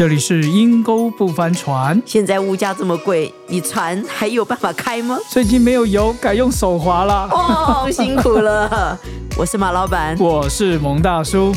这里是阴沟不翻船。现在物价这么贵，你船还有办法开吗？最近没有油，改用手划了。哦，辛苦了。我是马老板，我是蒙大叔。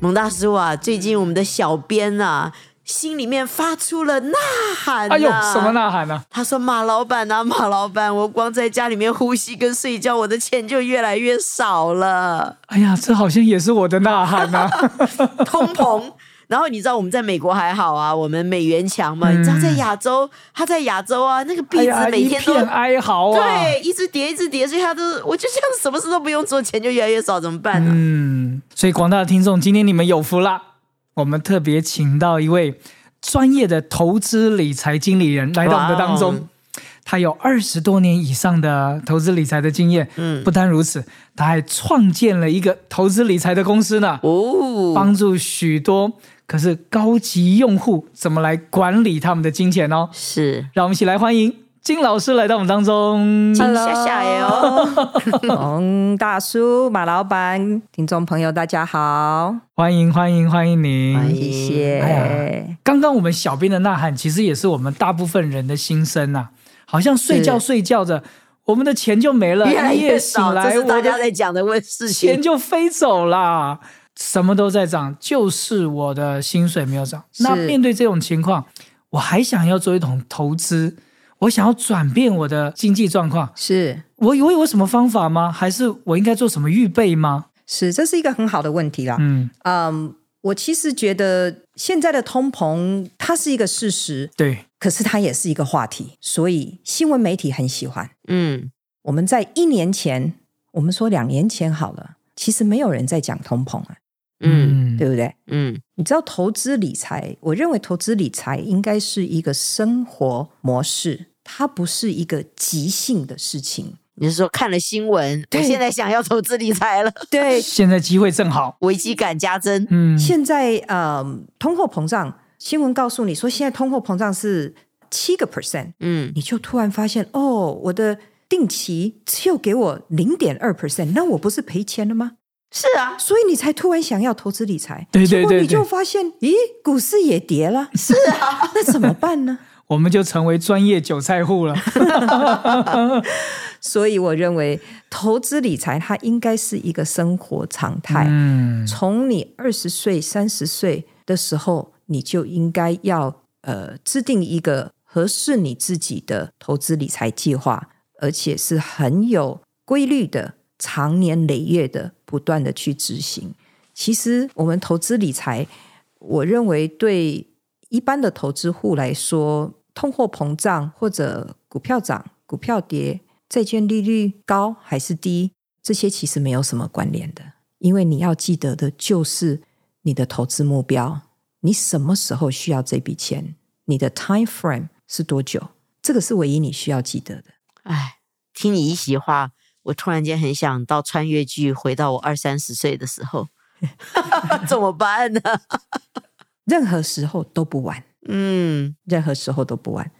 蒙大叔啊，最近我们的小编啊，心里面发出了呐喊、啊。哎呦，什么呐喊呢、他说：“马老板啊，马老板，我光在家里面呼吸跟睡觉，我的钱就越来越少了。哎呀，这好像也是我的呐喊呐、通膨。然后你知道我们在美国还好啊，我们美元强嘛。嗯你知道在亚洲，他在亚洲啊，那个币值每天都、哀嚎啊。对，一直跌，一直跌，所以他都，我就这样什么事都不用做，钱就越来越少，怎么办呢、嗯，所以广大的听众，今天你们有福啦！我们特别请到一位专业的投资理财经理人来到我们的当中。他有二十多年以上的投资理财的经验，嗯。不单如此，他还创建了一个投资理财的公司呢，哦，帮助许多可是高级用户怎么来管理他们的金钱哦。是。让我们一起来欢迎金老师来到我们当中。金夏夏耶哦，蒙大叔、马老板、听众朋友，大家好，欢迎欢迎欢迎您！欢迎谢谢。哎刚刚我们小编的呐喊，其实也是我们大部分人的心声呐、好像睡觉睡觉着，我们的钱就没了，越来一夜越少，醒来，这是大家在讲的问事情。钱就飞走啦，什么都在涨，就是我的薪水没有涨。那面对这种情况，我还想要做一种投资，我想要转变我的经济状况，是我我有什么方法吗？还是我应该做什么预备吗？是，这是一个很好的问题啦。嗯，嗯，我其实觉得现在的通膨它是一个事实，对，可是它也是一个话题，所以新闻媒体很喜欢。嗯，我们在一年前，我们说两年前好了，其实没有人在讲通膨啊，嗯对不对？嗯你知道投资理财，我认为投资理财应该是一个生活模式，它不是一个即兴的事情。你是说看了新闻，我对现在想要投资理财了，对，现在机会正好。危机感加增。嗯，现在呃，通货膨胀，新闻告诉你说现在通货膨胀是七个 percent，嗯，你就突然发现哦，我的定期只有给我零点二 percent，那我不是赔钱了吗？是啊，所以你才突然想要投资理财，对对对结果你就发现，咦，股市也跌了，是啊，那怎么办呢？我们就成为专业韭菜户了。所以我认为投资理财它应该是一个生活常态。嗯，从你二十岁、三十岁的时候，你就应该要呃制定一个合适你自己的投资理财计划，而且是很有规律的、长年累月的不断的去执行。其实我们投资理财，我认为对一般的投资户来说，通货膨胀或者股票涨、股票跌、债券利率高还是低，这些其实没有什么关联的。因为你要记得的就是你的投资目标，你什么时候需要这笔钱，你的 time frame 是多久，这个是唯一你需要记得的。哎，听你一席话，我突然间很想到穿越剧，回到我二三十岁的时候，怎么办呢？任何时候都不晚，嗯任何时候都不晚。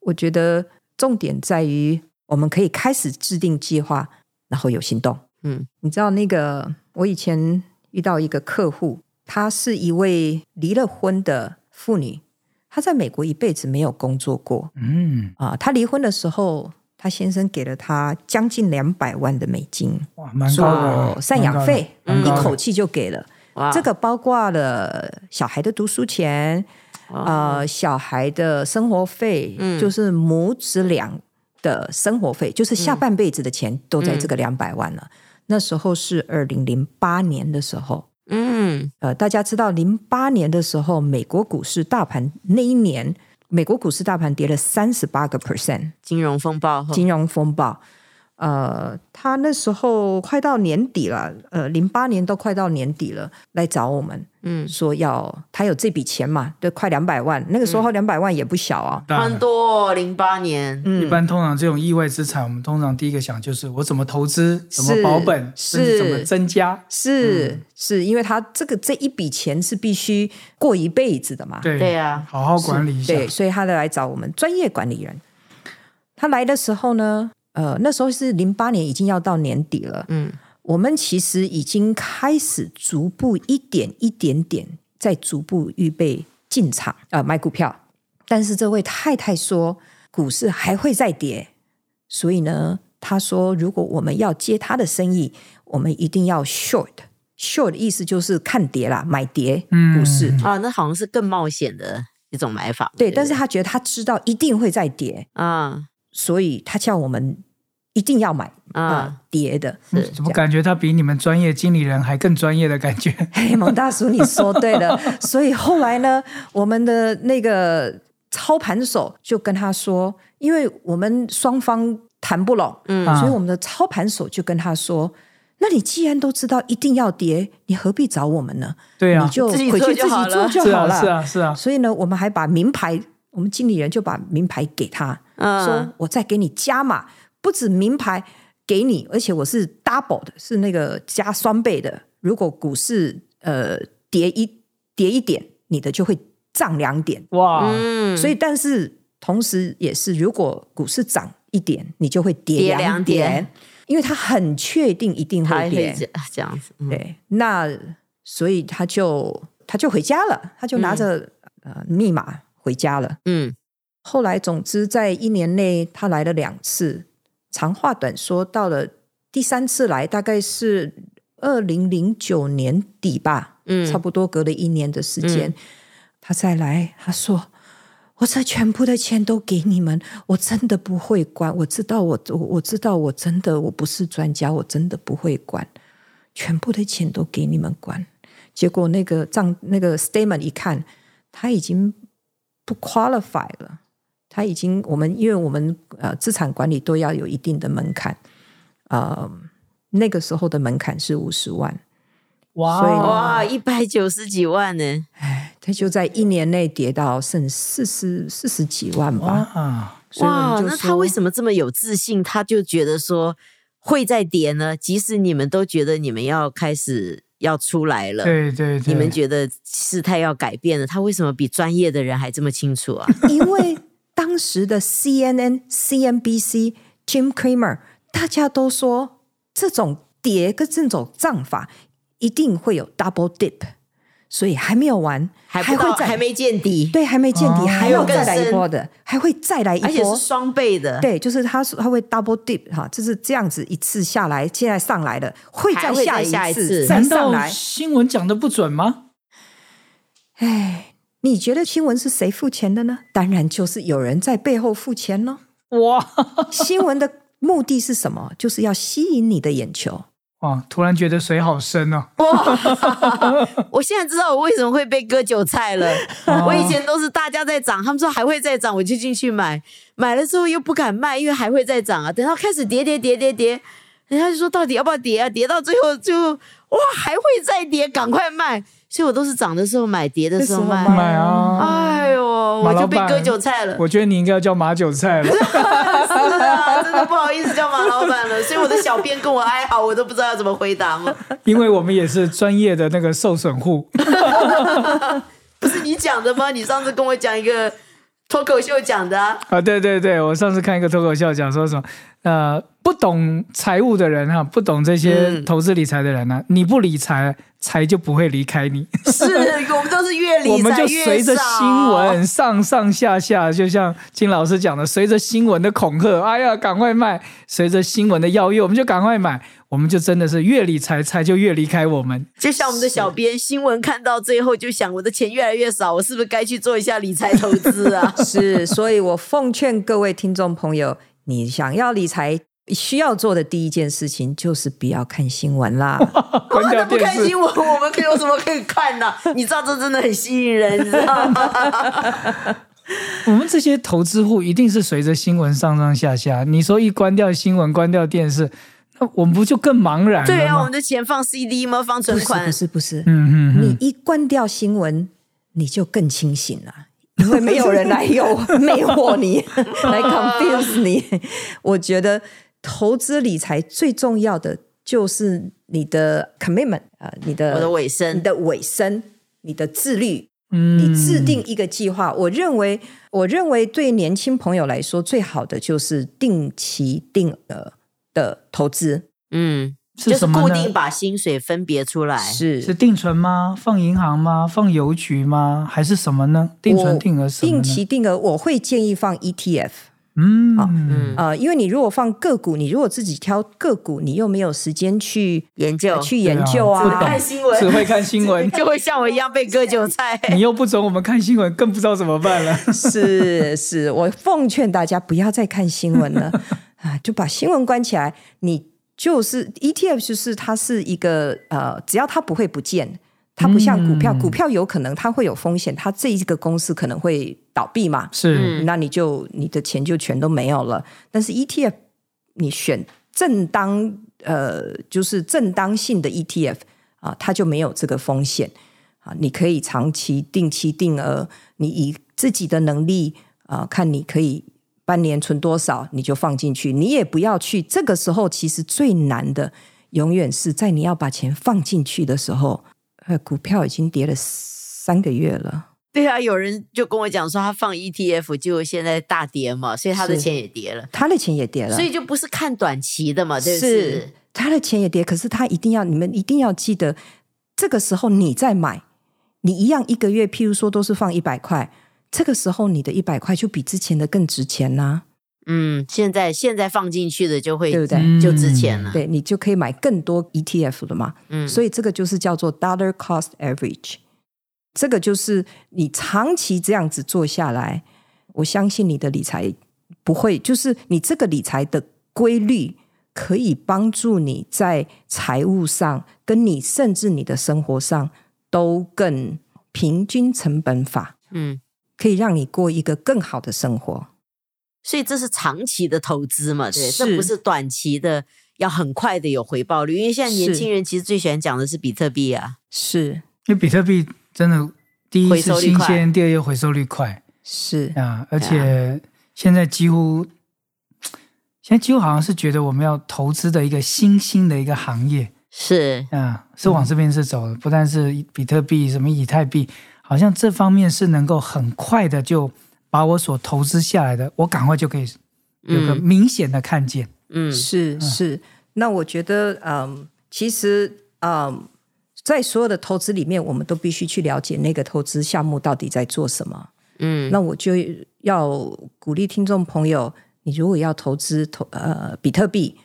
我觉得重点在于我们可以开始制定计划，然后有行动。嗯你知道那个，我以前遇到一个客户，她是一位离了婚的妇女，她在美国一辈子没有工作过嗯，啊。她离婚的时候，她先生给了她将近两百万的美金。哇，蛮高的做赡养费，一口气就给了。哇，这个包括了小孩的读书钱，哇。呃，小孩的生活费，嗯。就是母子俩的生活费，就是下半辈子的钱都在这个两百万了。那时候是二零零八年的时候，嗯。呃，大家知道零八年的时候，美国股市大盘那一年，美国股市大盘跌了三十八个 percent，金融风暴，金融风暴。呃，他那时候快到年底了，呃，零八年都快到年底了，来找我们，嗯，说要他有这笔钱嘛，对，快两百万，那个时候两百万也不小啊。很多零八年，嗯。一般通常这种意外资产，我们通常第一个想就是我怎么投资，怎么保本，甚至是怎么增加。是、是，因为他这个这一笔钱是必须过一辈子的嘛，对。对啊好好管理一下。对，所以他来找我们专业管理人。他来的时候呢，呃，那时候是零八年，已经要到年底了。嗯我们其实已经开始逐步一点一点点在逐步预备进场啊、呃买股票，但是这位太太说股市还会再跌，所以呢，她说如果我们要接她的生意，我们一定要 short。short 的意思就是看跌啦，买跌嗯股市。啊，那好像是更冒险的一种买法。对，不但是他觉得他知道一定会再跌，啊所以他叫我们一定要买啊、啊，跌的。怎么感觉他比你们专业经理人还更专业的感觉？嘿，蒙大叔，你说对了。所以后来呢，我们的那个操盘手就跟他说，因为我们双方谈不拢，嗯。啊。所以我们的操盘手就跟他说：“那你既然都知道一定要跌，你何必找我们呢？对啊。你，就自己回去自己做就好了。是啊，是啊，是啊，所以呢，我们还把名牌，我们经理人就把名牌给他，说嗯，我再给你加码，不止名牌给你，而且我是 double 的，是那个加双倍的。如果股市呃跌一跌一点，你的就会涨两点。哇，嗯，所以，但是同时也是，如果股市涨一点，你就会跌跌两两点因为他很确定一定他会会跌。这这样子，嗯对，那所以他就他就回家了，他就拿着、呃密码回家了。嗯后来，总之在一年内，他来了两次。长话短说，到了第三次来，大概是二零零九年底吧，嗯，差不多隔了一年的时间，嗯他再来，他说：“我这全部的钱都给你们，我真的不会管。我知道我，我我知道我真的我不是专家，我真的不会管，全部的钱都给你们管。”结果那个账那个 statement 一看，他已经不 qualify 了。他已经，我们因为我们呃资产管理都要有一定的门槛，呃，那个时候的门槛是五十万，哇，哇，一百九十几万呢，哎他就在一年内跌到剩四十四十几万吧。哇，哇，那他为什么这么有自信？他就觉得说会再跌呢？即使你们都觉得你们要开始要出来了，对对对，你们觉得事态要改变了，他为什么比专业的人还这么清楚啊？因为当时的 CNN、CNBC、Jim Cramer，大家都说这种跌跟这种涨法一定会有 double dip，所以还没有完，还不，会再还没见底，对，还没见底，哦还有更再来一深波的，还会再来一波而且是。双倍的，对，就是他说他会 double dip 哈，就是这样子一次下来，现在上来了，会再下一次，下一次再难道上来。新闻讲的不准吗？哎，你觉得新闻是谁付钱的呢？当然就是有人在背后付钱喽。哇新闻的目的是什么？就是要吸引你的眼球。哇，突然觉得水好深哦。我现在知道我为什么会被割韭菜了。哦我以前都是大家在涨，他们说还会再涨，我就进去买，买了之后又不敢卖，因为还会再涨啊。等到开始跌跌跌跌跌，人家就说到底要不要跌啊？跌到最后就哇还会再跌，赶快卖。所以我都是涨的时候买，跌的时候卖。买啊！哎呦，我就被割韭菜了。我觉得你应该要叫马韭菜了。是啊，真的不好意思叫马老板了。所以我的小编跟我哀嚎，我都不知道要怎么回答嘛。因为我们也是专业的那个受损户。不是你讲的吗？你上次跟我讲一个脱口秀讲的、啊，啊，对对对，我上次看一个脱口秀讲说什么，呃，不懂财务的人哈、不懂这些嗯投资理财的人呢、你不理财，财就不会离开你。是我们都是越理 我们就财越随着新闻上上下下，就像金老师讲的，随着新闻的恐吓，哎呀，赶快卖；随着新闻的邀约，我们就赶快买。我们就真的是越理财，财就越离开我们。就像我们的小编，新闻看到最后就想，我的钱越来越少，我是不是该去做一下理财投资啊？是，所以我奉劝各位听众朋友，你想要理财，需要做的第一件事情就是不要看新闻啦。关掉那不电视看新闻，我们可以有什么可以看呢、你知道这真的很吸引人，你知道吗？我们这些投资户一定是随着新闻上上下下。你说一关掉新闻，关掉电视，那我们不就更茫然了吗？对啊，我们的钱放 CD 吗？放存款不是不？是不是，嗯嗯嗯，你一关掉新闻，你就更清醒了。因为没有人来诱 魅惑你，来 confuse 你。我觉得投资理财最重要的就是你的 commitment 啊、你的我的尾声你的尾声，你的自律，嗯你制定一个计划。我认为，我认为对年轻朋友来说，最好的就是定期定额的投资。嗯就是固什么呢？定把薪水分别出来。是是定存吗？放银行吗？放邮局吗？还是什么呢？定存我定额什么？定期定额，我会建议放 ETF。嗯嗯，呃，因为你如果放个股，你如果自己挑个股，你又没有时间去研究呃去研究对啊看新闻只会看新闻，就 会像我一样被割韭菜。你又不准我们看新闻，更不知道怎么办了。是是，我奉劝大家不要再看新闻了 啊，就把新闻关起来。你就是 ETF，就是它是一个呃，只要它不会不见，它不像股票，嗯股票有可能它会有风险，它这一个公司可能会倒闭嘛，是，那你就你的钱就全都没有了。但是 ETF 你选正当呃，就是正当性的 ETF 啊，它就没有这个风险啊。你可以长期定期定额，你以自己的能力啊，看你可以半年存多少，你就放进去。你也不要去这个时候，其实最难的永远是在你要把钱放进去的时候，呃，股票已经跌了三个月了。对啊，有人就跟我讲说，他放 ETF，结果现在大跌嘛，所以他的钱也跌了，他的钱也跌了，所以就不是看短期的嘛，对不是对？他的钱也跌，可是他一定要你们一定要记得，这个时候你再买，你一样一个月，譬如说都是放一百块，这个时候你的一百块就比之前的更值钱呐、嗯，现在现在放进去的就会对不对？就值钱了。对你就可以买更多 ETF 了嘛。嗯，所以这个就是叫做 dollar cost average，这个就是你长期这样子做下来，我相信你的理财不会，就是你这个理财的规律可以帮助你在财务上，跟你甚至你的生活上都更平均成本法，嗯，可以让你过一个更好的生活。所以这是长期的投资嘛，对，是。这不是短期的，要很快的有回报率。因为现在年是轻人其实最喜欢讲的是比特币啊，是。因为比特币真的第一是回收率新鲜，第二又回收率快。是，啊，而且现在几乎现在几乎好像是觉得我们要投资的一个新兴的一个行业。是。啊，是往这边是走的，不但是比特币，什么以太币，好像这方面是能够很快的就把我所投资下来的，我赶快就可以有个嗯明显的看见。嗯是是，那我觉得，嗯，其实，嗯，在所有的投资里面，我们都必须去了解那个投资项目到底在做什么。嗯，那我就要鼓励听众朋友，你如果要投资投呃比特币，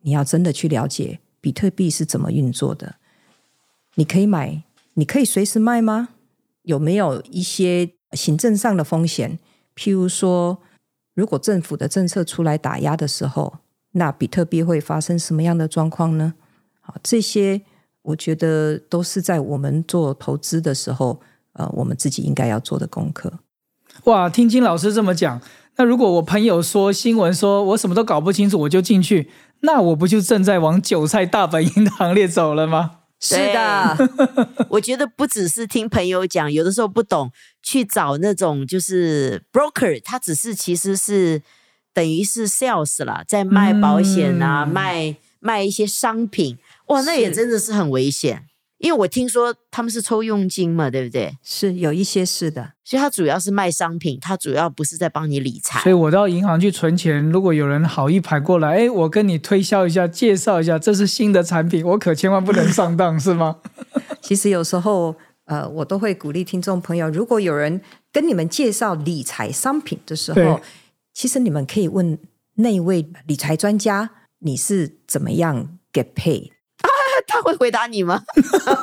你要真的去了解比特币是怎么运作的。你可以买，你可以随时卖吗？有没有一些行政上的风险？譬如说，如果政府的政策出来打压的时候，那比特币会发生什么样的状况呢？好，这些我觉得都是在我们做投资的时候，呃，我们自己应该要做的功课。哇，听金老师这么讲，那如果我朋友说新闻说我什么都搞不清楚，我就进去，那我不就正在往韭菜大本营的行列走了吗？是的，我觉得不只是听朋友讲，有的时候不懂，去找那种就是 broker，他只是其实是等于是 sales 啦，在卖保险啊，嗯。卖卖一些商品，哇，那也真的是很危险。因为我听说他们是抽佣金嘛，对不对？是有一些是的，所以他主要是卖商品，他主要不是在帮你理财所以。我到银行去存钱，如果有人好意排过来，哎，我跟你推销一下，介绍一下，这是新的产品，我可千万不能上当，是吗？其实有时候，呃，我都会鼓励听众朋友，如果有人跟你们介绍理财商品的时候，其实你们可以问那位理财专家，你是怎么样 get paid？他会回答你吗？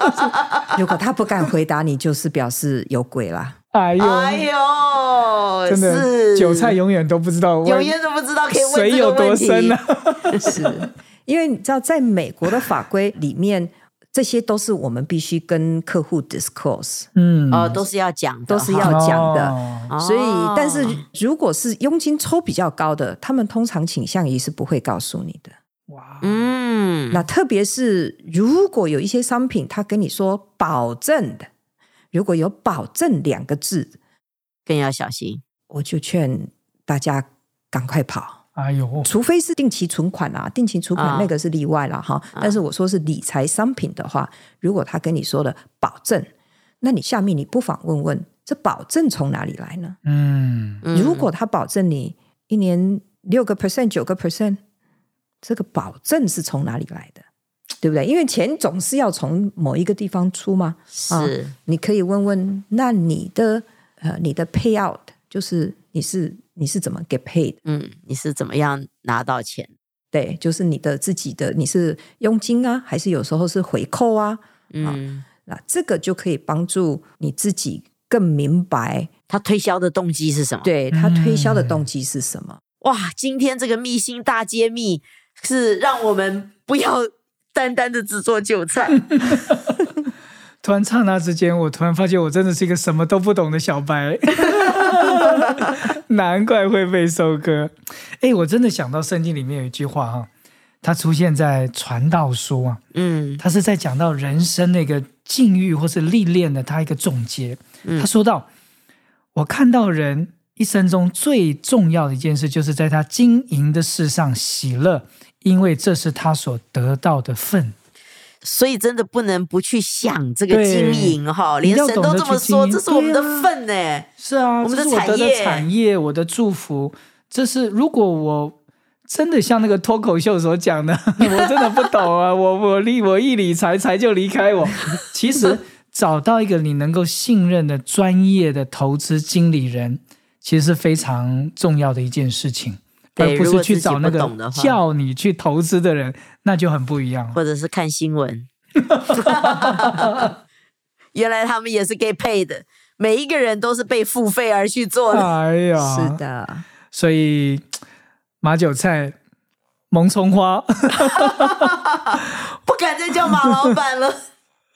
如果他不敢回答你，就是表示有鬼啦。哎呦，哎呦，真的，是韭菜永远都不知道永远都不知道可以问水有。多深啊！是因为你知道，在美国的法规里面，这些都是我们必须跟客户 discourse，嗯，哦，都是要讲的，都是要讲的。哦所以，但是哦如果是佣金抽比较高的，他们通常倾向于是不会告诉你的。哇，嗯，那特别是如果有一些商品，他跟你说保证的，如果有“保证”两个字，更要小心。我就劝大家赶快跑。哎呦，除非是定期存款啊，定期存款啊那个是例外了哈。但是我说是理财商品的话，如果他跟你说了保证，那你下面你不妨问问，这保证从哪里来呢？嗯，嗯如果他保证你一年六个 percent、九个 percent，这个保证是从哪里来的？对不对？因为钱总是要从某一个地方出嘛。啊是你可以问问，那你的呃，你的 payout 就是你是你是怎么 get paid？嗯，你是怎么样拿到钱？对，就是你的自己的，你是佣金啊，还是有时候是回扣啊？嗯，那这个就可以帮助你自己更明白，他推销的动机是什么？对他推销的动机是什么。哇，今天这个秘辛大揭秘是让我们不要单单的只做韭菜。突然刹那之间，我突然发现我真的是一个什么都不懂的小白，难怪会被收割。哎，我真的想到圣经里面有一句话哈，它出现在传道书啊，嗯它是在讲到人生那个境遇或是历练的它一个总结。他说到：“我看到人一生中最重要的一件事，就是在他经营的事上喜乐，因为这是他所得到的份。所以真的不能不去想这个经营哈，连神都这么说，这是我们的份呢。是啊，我们的产业产业，我的祝福。这是如果我真的像那个脱口秀所讲的，我真的不懂啊，我我理我一理财财就离开我。其实找到一个你能够信任的专业的投资经理人，其实是非常重要的一件事情。而不是去找那个叫你去投资的人，那就很不一样了。或者是看新闻，原来他们也是 get paid 的，每一个人都是被付费而去做的。哎呀，是的，所以马韭菜、萌葱花，不敢再叫马老板了。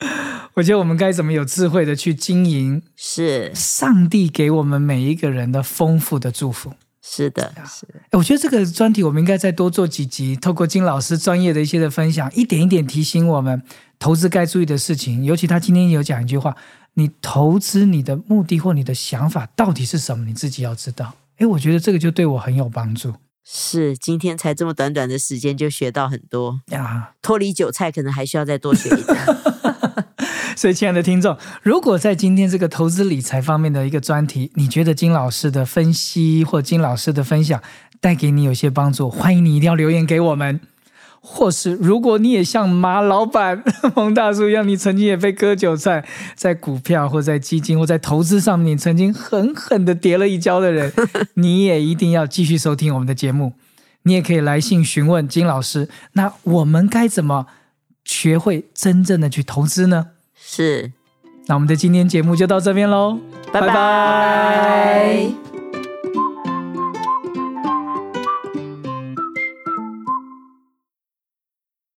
我觉得我们该怎么有智慧的去经营是上帝给我们每一个人的丰富的祝福。是的，是的我觉得这个专题我们应该再多做几集，透过金老师专业的一些的分享，一点一点提醒我们投资该注意的事情。尤其他今天有讲一句话：你投资你的目的或你的想法到底是什么，你自己要知道。诶，我觉得这个就对我很有帮助是今天才这么短短的时间就学到很多，呀。脱离韭菜可能还需要再多学一点。所以，亲爱的听众，如果在今天这个投资理财方面的一个专题，你觉得金老师的分析或金老师的分享带给你有些帮助，欢迎你一定要留言给我们。或是如果你也像马老板 蒙大叔一样，你曾经也被割韭菜，在股票或在基金或在投资上面，你曾经狠狠的跌了一跤的人，你也一定要继续收听我们的节目。你也可以来信询问金老师，那我们该怎么学会真正的去投资呢？是，那我们的今天节目就到这边喽，拜。拜拜